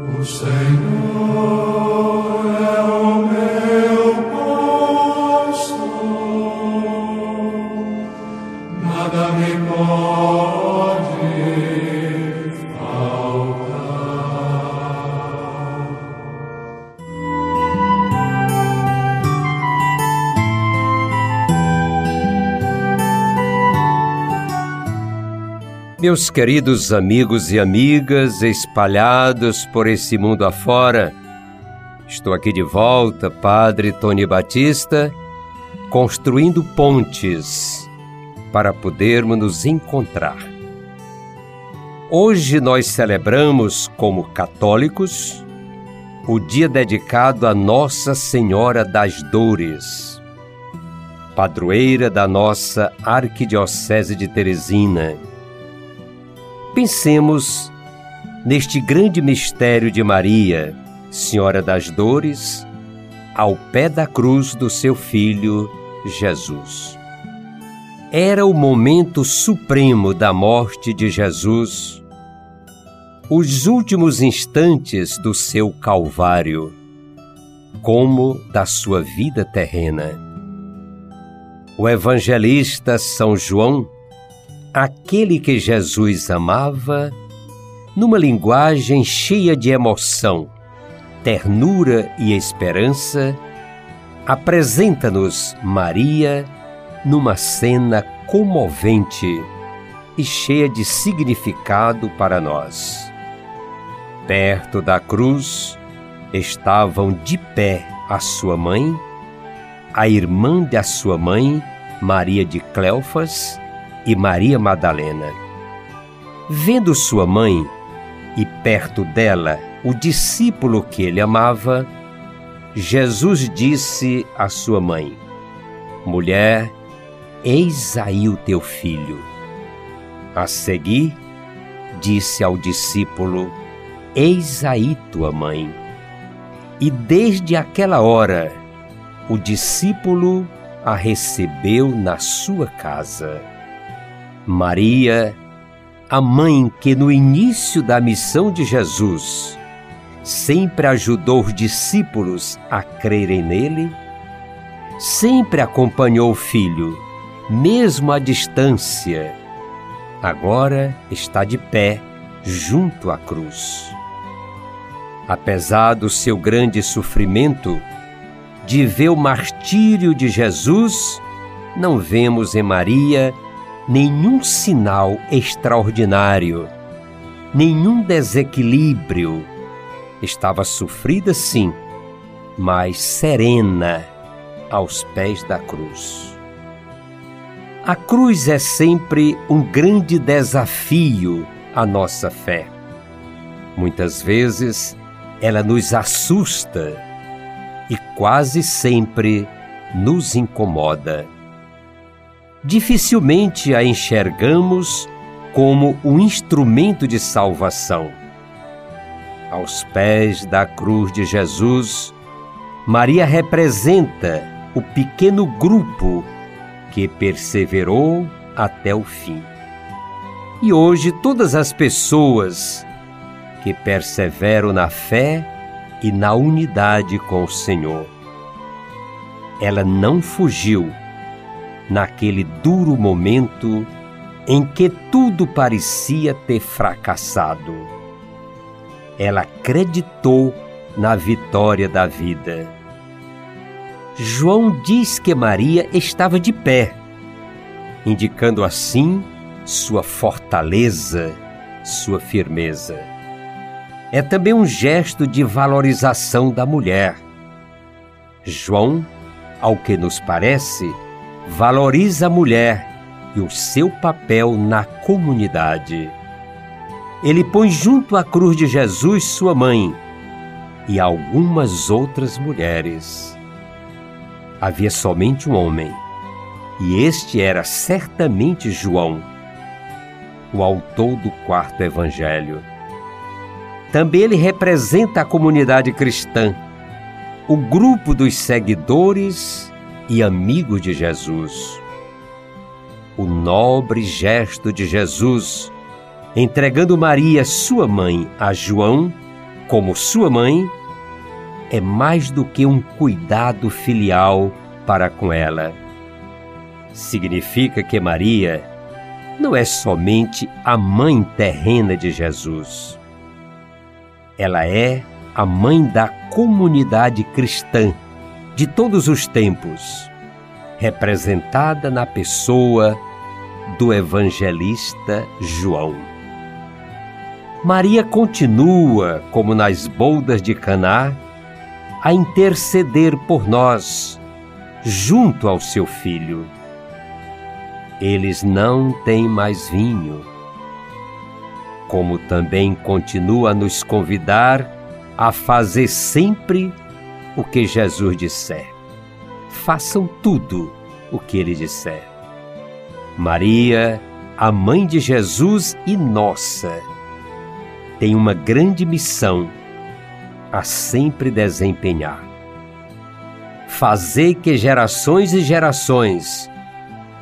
O Senhor Meus queridos amigos e amigas espalhados por esse mundo afora, estou aqui de volta, Padre Tony Batista, construindo pontes para podermos nos encontrar. Hoje nós celebramos, como católicos, o dia dedicado a Nossa Senhora das Dores, padroeira da nossa Arquidiocese de Teresina. Pensemos neste grande mistério de Maria, Senhora das Dores, ao pé da cruz do seu filho Jesus. Era o momento supremo da morte de Jesus, os últimos instantes do seu Calvário, como da sua vida terrena. O evangelista São João aquele que Jesus amava, numa linguagem cheia de emoção, ternura e esperança, apresenta-nos Maria numa cena comovente e cheia de significado para nós. Perto da cruz estavam de pé a sua mãe, a irmã da sua mãe, Maria de Cleofas, e Maria Madalena. Vendo sua mãe e perto dela o discípulo que ele amava, Jesus disse à sua mãe: Mulher, eis aí o teu filho. A seguir, disse ao discípulo: Eis aí tua mãe. E desde aquela hora, o discípulo a recebeu na sua casa. Maria, a mãe que no início da missão de Jesus sempre ajudou os discípulos a crerem nele, sempre acompanhou o filho, mesmo à distância, agora está de pé junto à cruz. Apesar do seu grande sofrimento, de ver o martírio de Jesus, não vemos em Maria nenhum sinal extraordinário, nenhum desequilíbrio. Estava sofrida, sim, mas serena aos pés da cruz. A cruz é sempre um grande desafio à nossa fé. Muitas vezes ela nos assusta e quase sempre nos incomoda dificilmente a enxergamos como um instrumento de salvação. Aos pés da cruz de Jesus, Maria representa o pequeno grupo que perseverou até o fim. E hoje, todas as pessoas que perseveram na fé e na unidade com o Senhor. Ela não fugiu naquele duro momento em que tudo parecia ter fracassado. Ela acreditou na vitória da vida. João diz que Maria estava de pé, indicando assim sua fortaleza, sua firmeza. É também um gesto de valorização da mulher. João, ao que nos parece, valoriza a mulher e o seu papel na comunidade. Ele põe junto à cruz de Jesus sua mãe e algumas outras mulheres. Havia somente um homem, e este era certamente João, o autor do quarto evangelho. Também ele representa a comunidade cristã, o grupo dos seguidores e amigo de Jesus. O nobre gesto de Jesus entregando Maria, sua mãe, a João, como sua mãe, é mais do que um cuidado filial para com ela. Significa que Maria não é somente a mãe terrena de Jesus. Ela é a mãe da comunidade cristã de todos os tempos, representada na pessoa do evangelista João. Maria continua, como nas boldas de Caná, a interceder por nós, junto ao seu filho. Eles não têm mais vinho. Como também continua a nos convidar a fazer sempre o que Jesus disser. Façam tudo o que ele disser. Maria, a mãe de Jesus e nossa, tem uma grande missão a sempre desempenhar. Fazer que gerações e gerações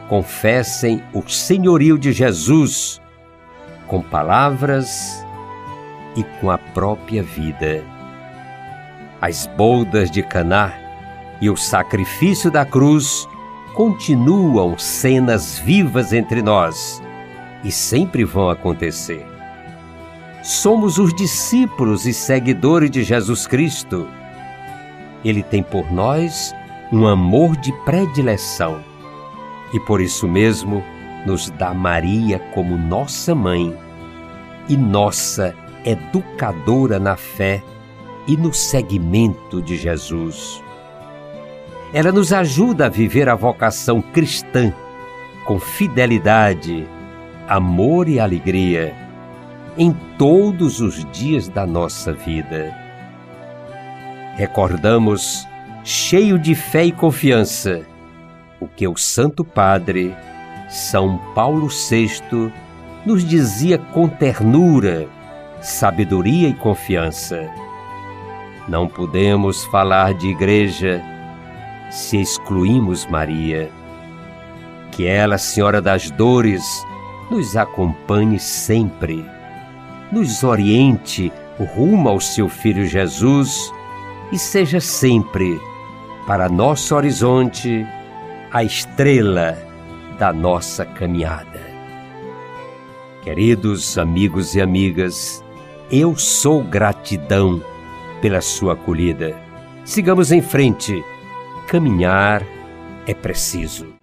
confessem o senhorio de Jesus com palavras e com a própria vida. As boldas de Caná e o sacrifício da cruz continuam cenas vivas entre nós e sempre vão acontecer somos os discípulos e seguidores de Jesus Cristo. Ele tem por nós um amor de predileção e por isso mesmo nos dá Maria como nossa mãe e nossa educadora na fé e no seguimento de Jesus. Ela nos ajuda a viver a vocação cristã com fidelidade, amor e alegria em todos os dias da nossa vida. Recordamos, cheio de fé e confiança, o que o Santo Padre, São Paulo VI, nos dizia com ternura, sabedoria e confiança. Não podemos falar de igreja se excluímos Maria. Que ela, Senhora das Dores, nos acompanhe sempre nos oriente rumo ao seu Filho Jesus e seja sempre, para nosso horizonte, a estrela da nossa caminhada. Queridos amigos e amigas, eu sou gratidão pela sua acolhida. Sigamos em frente. Caminhar é preciso.